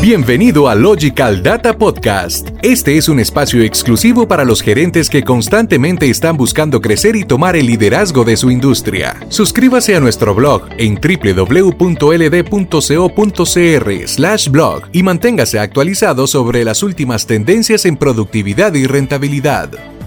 Bienvenido a Logical Data Podcast. Este es un espacio exclusivo para los gerentes que constantemente están buscando crecer y tomar el liderazgo de su industria. Suscríbase a nuestro blog en www.ld.co.cr/blog y manténgase actualizado sobre las últimas tendencias en productividad y rentabilidad.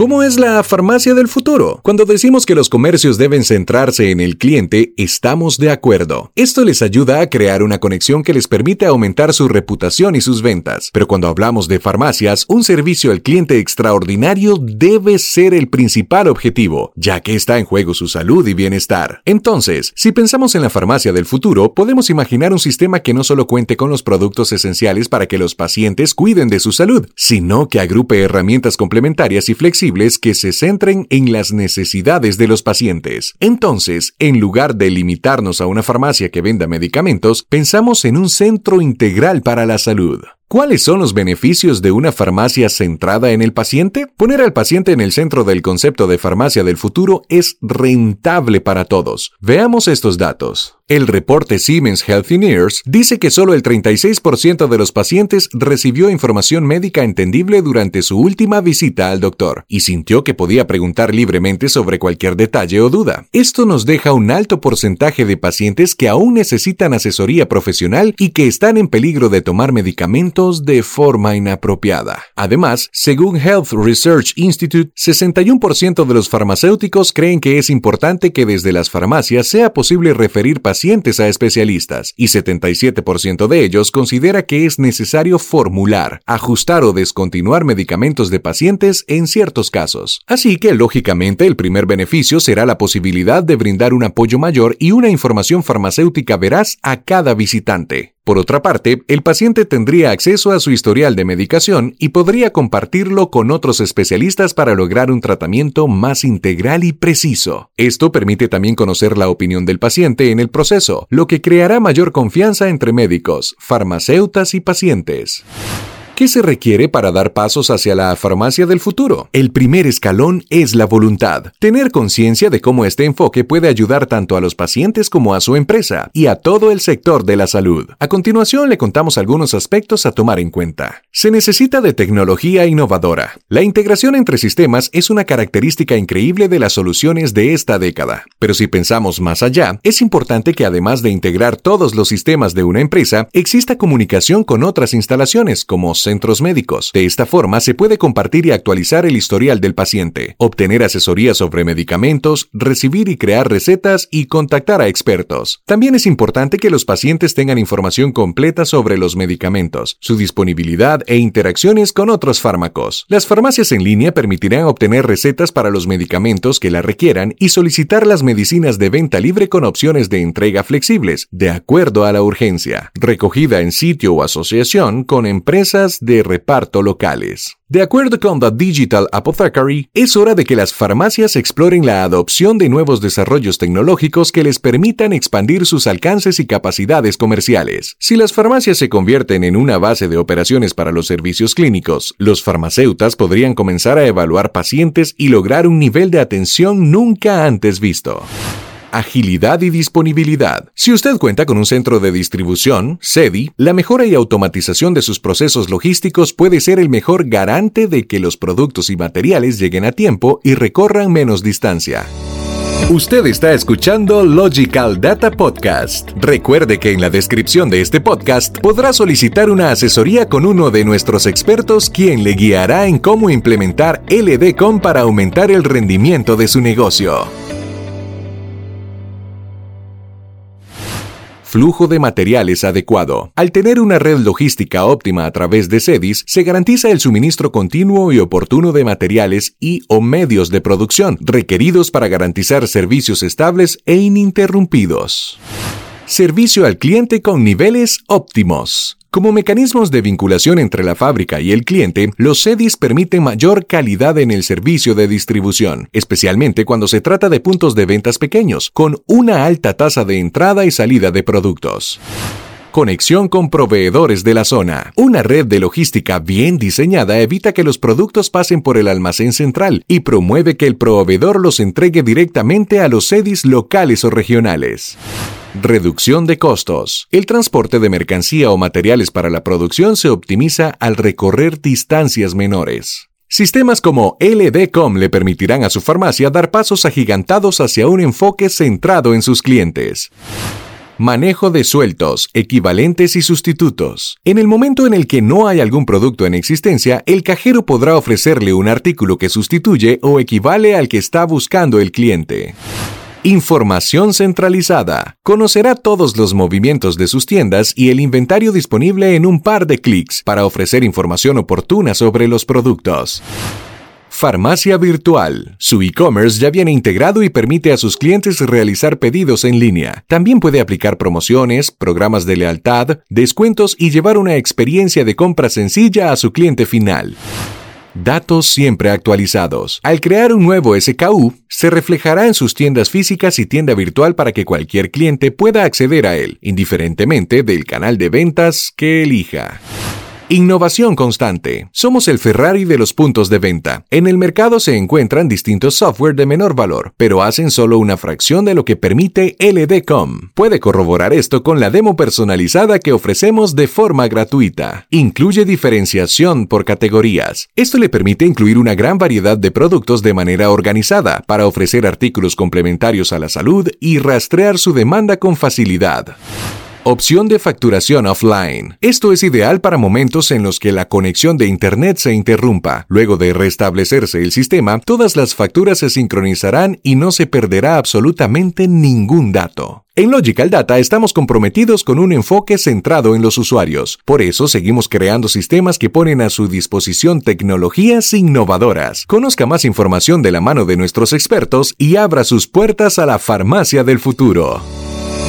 ¿Cómo es la farmacia del futuro? Cuando decimos que los comercios deben centrarse en el cliente, estamos de acuerdo. Esto les ayuda a crear una conexión que les permite aumentar su reputación y sus ventas. Pero cuando hablamos de farmacias, un servicio al cliente extraordinario debe ser el principal objetivo, ya que está en juego su salud y bienestar. Entonces, si pensamos en la farmacia del futuro, podemos imaginar un sistema que no solo cuente con los productos esenciales para que los pacientes cuiden de su salud, sino que agrupe herramientas complementarias y flexibles que se centren en las necesidades de los pacientes. Entonces, en lugar de limitarnos a una farmacia que venda medicamentos, pensamos en un centro integral para la salud. ¿Cuáles son los beneficios de una farmacia centrada en el paciente? Poner al paciente en el centro del concepto de farmacia del futuro es rentable para todos. Veamos estos datos. El reporte Siemens Healthineers dice que solo el 36% de los pacientes recibió información médica entendible durante su última visita al doctor y sintió que podía preguntar libremente sobre cualquier detalle o duda. Esto nos deja un alto porcentaje de pacientes que aún necesitan asesoría profesional y que están en peligro de tomar medicamentos de forma inapropiada. Además, según Health Research Institute, 61% de los farmacéuticos creen que es importante que desde las farmacias sea posible referir pacientes a especialistas y 77% de ellos considera que es necesario formular, ajustar o descontinuar medicamentos de pacientes en ciertos casos. Así que, lógicamente, el primer beneficio será la posibilidad de brindar un apoyo mayor y una información farmacéutica veraz a cada visitante. Por otra parte, el paciente tendría acceso a su historial de medicación y podría compartirlo con otros especialistas para lograr un tratamiento más integral y preciso. Esto permite también conocer la opinión del paciente en el proceso, lo que creará mayor confianza entre médicos, farmacéutas y pacientes. ¿Qué se requiere para dar pasos hacia la farmacia del futuro? El primer escalón es la voluntad. Tener conciencia de cómo este enfoque puede ayudar tanto a los pacientes como a su empresa y a todo el sector de la salud. A continuación le contamos algunos aspectos a tomar en cuenta. Se necesita de tecnología innovadora. La integración entre sistemas es una característica increíble de las soluciones de esta década. Pero si pensamos más allá, es importante que además de integrar todos los sistemas de una empresa, exista comunicación con otras instalaciones como médicos. De esta forma se puede compartir y actualizar el historial del paciente, obtener asesoría sobre medicamentos, recibir y crear recetas y contactar a expertos. También es importante que los pacientes tengan información completa sobre los medicamentos, su disponibilidad e interacciones con otros fármacos. Las farmacias en línea permitirán obtener recetas para los medicamentos que la requieran y solicitar las medicinas de venta libre con opciones de entrega flexibles, de acuerdo a la urgencia, recogida en sitio o asociación con empresas de reparto locales. De acuerdo con The Digital Apothecary, es hora de que las farmacias exploren la adopción de nuevos desarrollos tecnológicos que les permitan expandir sus alcances y capacidades comerciales. Si las farmacias se convierten en una base de operaciones para los servicios clínicos, los farmacéutas podrían comenzar a evaluar pacientes y lograr un nivel de atención nunca antes visto agilidad y disponibilidad. Si usted cuenta con un centro de distribución, SEDI, la mejora y automatización de sus procesos logísticos puede ser el mejor garante de que los productos y materiales lleguen a tiempo y recorran menos distancia. Usted está escuchando Logical Data Podcast. Recuerde que en la descripción de este podcast podrá solicitar una asesoría con uno de nuestros expertos quien le guiará en cómo implementar LDCOM para aumentar el rendimiento de su negocio. Flujo de materiales adecuado. Al tener una red logística óptima a través de CEDIS, se garantiza el suministro continuo y oportuno de materiales y o medios de producción requeridos para garantizar servicios estables e ininterrumpidos. Servicio al cliente con niveles óptimos. Como mecanismos de vinculación entre la fábrica y el cliente, los CEDIS permiten mayor calidad en el servicio de distribución, especialmente cuando se trata de puntos de ventas pequeños, con una alta tasa de entrada y salida de productos. Conexión con proveedores de la zona. Una red de logística bien diseñada evita que los productos pasen por el almacén central y promueve que el proveedor los entregue directamente a los CEDIS locales o regionales. Reducción de costos. El transporte de mercancía o materiales para la producción se optimiza al recorrer distancias menores. Sistemas como LDCom le permitirán a su farmacia dar pasos agigantados hacia un enfoque centrado en sus clientes. Manejo de sueltos, equivalentes y sustitutos. En el momento en el que no hay algún producto en existencia, el cajero podrá ofrecerle un artículo que sustituye o equivale al que está buscando el cliente. Información centralizada. Conocerá todos los movimientos de sus tiendas y el inventario disponible en un par de clics para ofrecer información oportuna sobre los productos. Farmacia Virtual. Su e-commerce ya viene integrado y permite a sus clientes realizar pedidos en línea. También puede aplicar promociones, programas de lealtad, descuentos y llevar una experiencia de compra sencilla a su cliente final. Datos siempre actualizados. Al crear un nuevo SKU, se reflejará en sus tiendas físicas y tienda virtual para que cualquier cliente pueda acceder a él, indiferentemente del canal de ventas que elija. Innovación constante. Somos el Ferrari de los puntos de venta. En el mercado se encuentran distintos software de menor valor, pero hacen solo una fracción de lo que permite LDCom. Puede corroborar esto con la demo personalizada que ofrecemos de forma gratuita. Incluye diferenciación por categorías. Esto le permite incluir una gran variedad de productos de manera organizada para ofrecer artículos complementarios a la salud y rastrear su demanda con facilidad. Opción de facturación offline. Esto es ideal para momentos en los que la conexión de Internet se interrumpa. Luego de restablecerse el sistema, todas las facturas se sincronizarán y no se perderá absolutamente ningún dato. En Logical Data estamos comprometidos con un enfoque centrado en los usuarios. Por eso seguimos creando sistemas que ponen a su disposición tecnologías innovadoras. Conozca más información de la mano de nuestros expertos y abra sus puertas a la farmacia del futuro.